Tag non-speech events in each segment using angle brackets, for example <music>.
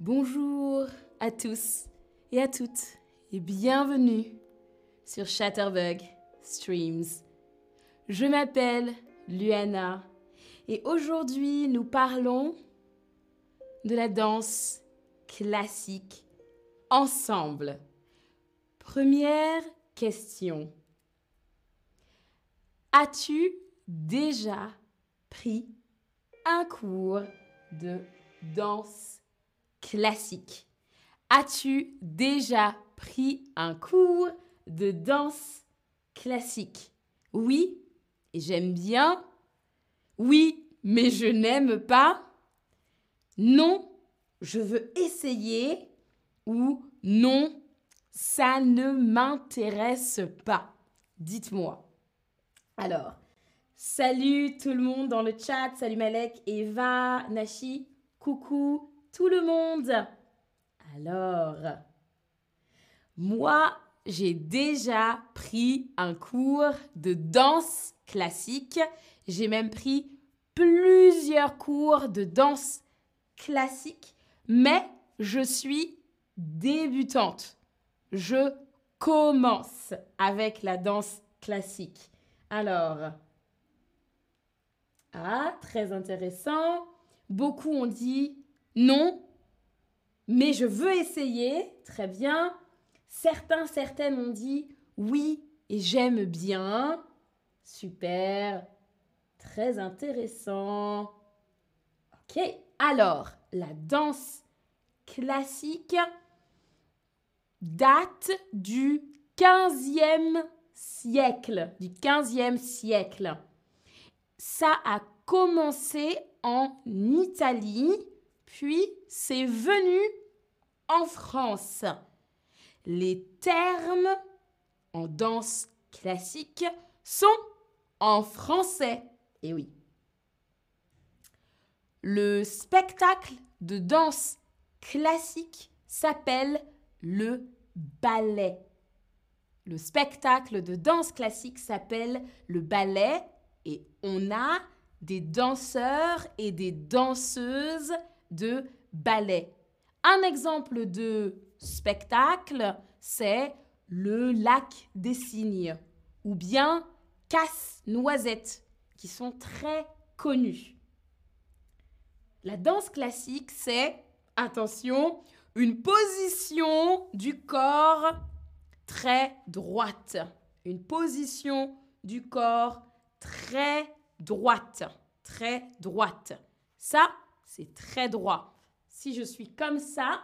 Bonjour à tous et à toutes et bienvenue sur Chatterbug Streams. Je m'appelle Luana et aujourd'hui nous parlons de la danse classique ensemble. Première question. As-tu déjà pris un cours de danse classique As-tu déjà pris un cours de danse classique? Oui, j'aime bien. Oui, mais je n'aime pas. Non, je veux essayer. Ou non, ça ne m'intéresse pas. Dites-moi. Alors, salut tout le monde dans le chat. Salut Malek, Eva, Nashi. Coucou tout le monde. Alors, moi, j'ai déjà pris un cours de danse classique. J'ai même pris plusieurs cours de danse classique, mais je suis débutante. Je commence avec la danse classique. Alors, ah, très intéressant. Beaucoup ont dit non, mais je veux essayer. Très bien. Certains, certaines ont dit oui et j'aime bien. Super. Très intéressant. Ok. Alors, la danse classique date du 15e siècle. Du 15e siècle. Ça a commencé en Italie, puis c'est venu en France. Les termes en danse classique sont en français. Et oui. Le spectacle de danse classique s'appelle le ballet. Le spectacle de danse classique s'appelle le ballet et on a des danseurs et des danseuses de ballet. Un exemple de spectacle, c'est le lac des cygnes ou bien casse-noisette, qui sont très connus. La danse classique, c'est, attention, une position du corps très droite. Une position du corps très droite. Très droite. Ça, c'est très droit. Si je suis comme ça,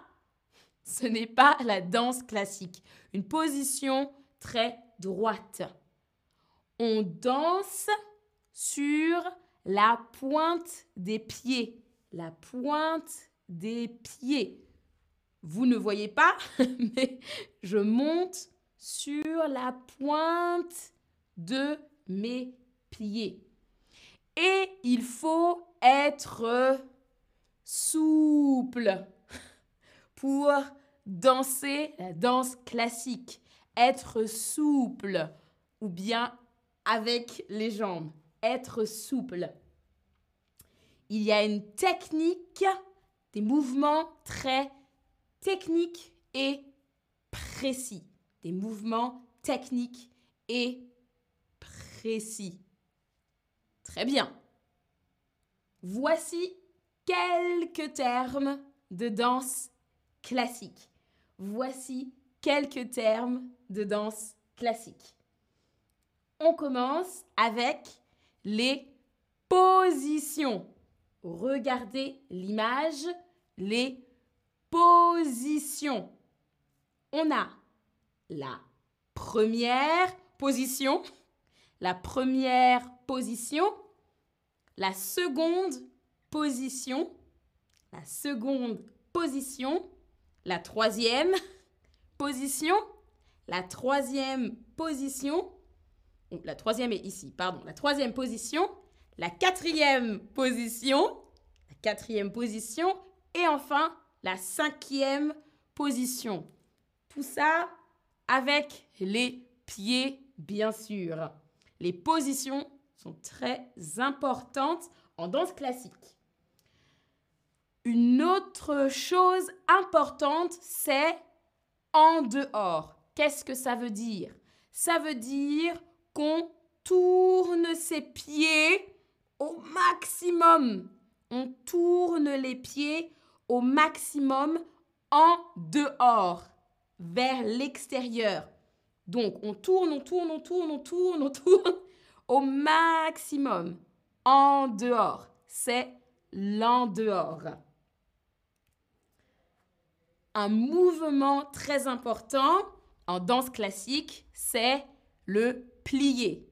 ce n'est pas la danse classique. Une position très droite. On danse sur la pointe des pieds. La pointe des pieds. Vous ne voyez pas, <laughs> mais je monte sur la pointe de mes pieds. Et il faut être souple pour danser la danse classique, être souple ou bien avec les jambes, être souple. Il y a une technique, des mouvements très techniques et précis. Des mouvements techniques et précis. Très bien. Voici quelques termes de danse classique. Voici quelques termes de danse classique. On commence avec les positions. Regardez l'image, les positions. On a la première position, la première position, la seconde position, la seconde position, la troisième <laughs> position, la troisième position, la troisième est ici, pardon, la troisième position, la quatrième position, la quatrième position, et enfin la cinquième position. Tout ça avec les pieds, bien sûr. Les positions sont très importantes en danse classique. Une autre chose importante, c'est en dehors. Qu'est-ce que ça veut dire? Ça veut dire qu'on tourne ses pieds au maximum. On tourne les pieds au maximum en dehors, vers l'extérieur. Donc, on tourne, on tourne, on tourne, on tourne, on tourne <laughs> au maximum en dehors. C'est l'en dehors. Un mouvement très important en danse classique, c'est le plié.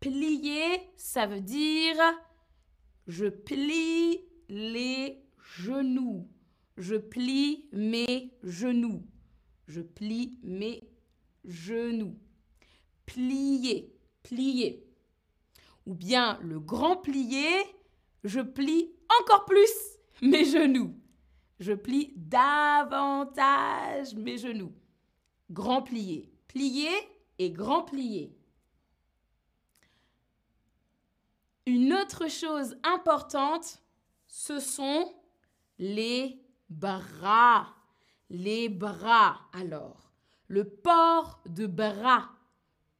Plier, ça veut dire je plie les genoux. Je plie mes genoux. Je plie mes genoux. Plier, plier. Ou bien le grand plié, je plie encore plus mes genoux. Je plie davantage mes genoux. Grand plié. Plié et grand plié. Une autre chose importante, ce sont les bras. Les bras. Alors, le port de bras.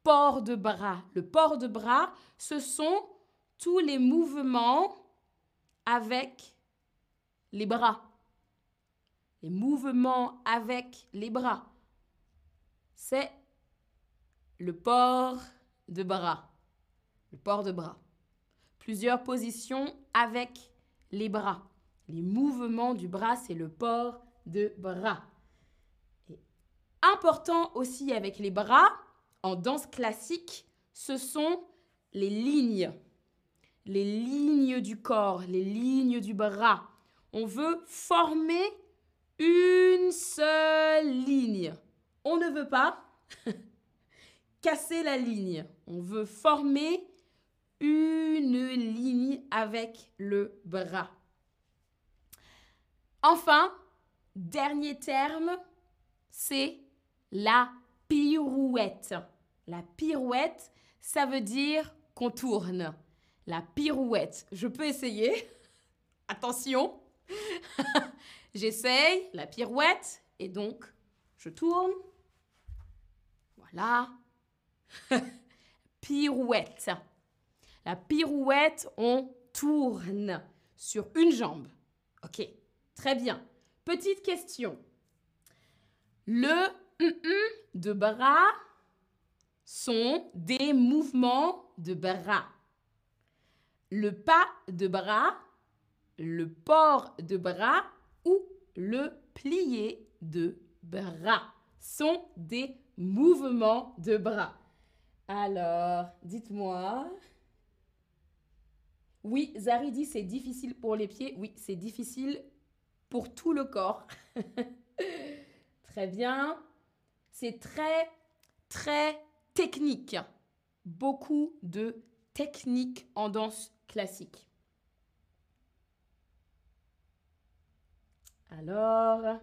Port de bras. Le port de bras, ce sont tous les mouvements avec les bras. Les mouvements avec les bras. C'est le port de bras. Le port de bras. Plusieurs positions avec les bras. Les mouvements du bras, c'est le port de bras. important aussi avec les bras, en danse classique, ce sont les lignes. Les lignes du corps, les lignes du bras. On veut former seule ligne. On ne veut pas <laughs> casser la ligne. On veut former une ligne avec le bras. Enfin, dernier terme, c'est la pirouette. La pirouette, ça veut dire qu'on tourne. La pirouette. Je peux essayer. <laughs> Attention. <laughs> J'essaye la pirouette et donc je tourne. Voilà. <laughs> pirouette. La pirouette, on tourne sur une jambe. Ok. Très bien. Petite question. Le de bras sont des mouvements de bras. Le pas de bras, le port de bras ou le plié de bras sont des mouvements de bras. Alors, dites-moi. Oui, Zari dit c'est difficile pour les pieds. Oui, c'est difficile pour tout le corps. <laughs> très bien. C'est très, très technique. Beaucoup de techniques en danse classique. Alors,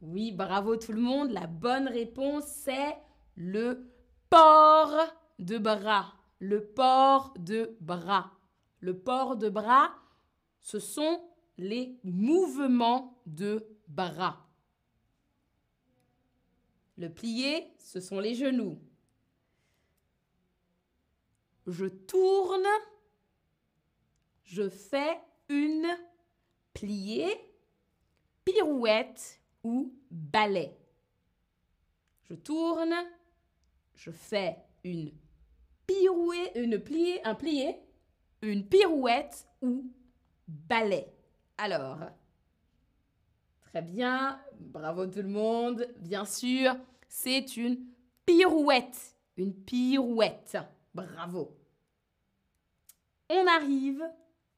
oui, bravo tout le monde. La bonne réponse, c'est le port de bras. Le port de bras. Le port de bras, ce sont les mouvements de bras. Le plié, ce sont les genoux. Je tourne, je fais pliée, pirouette ou ballet. Je tourne, je fais une pirouette, une pliée, un plié, une pirouette ou ballet. Alors, très bien, bravo tout le monde. Bien sûr, c'est une pirouette. Une pirouette. Bravo. On arrive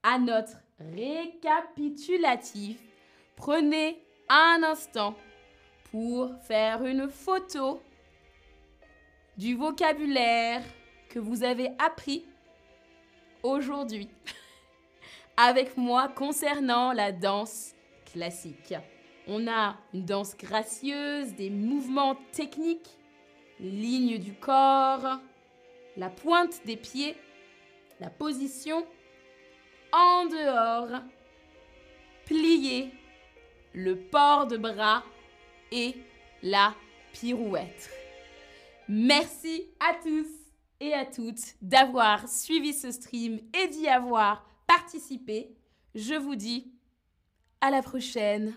à notre récapitulatif. Prenez un instant pour faire une photo du vocabulaire que vous avez appris aujourd'hui. <laughs> avec moi concernant la danse classique. On a une danse gracieuse, des mouvements techniques, ligne du corps, la pointe des pieds, la position dehors plié, le port de bras et la pirouette. Merci à tous et à toutes d'avoir suivi ce stream et d'y avoir participé. Je vous dis à la prochaine.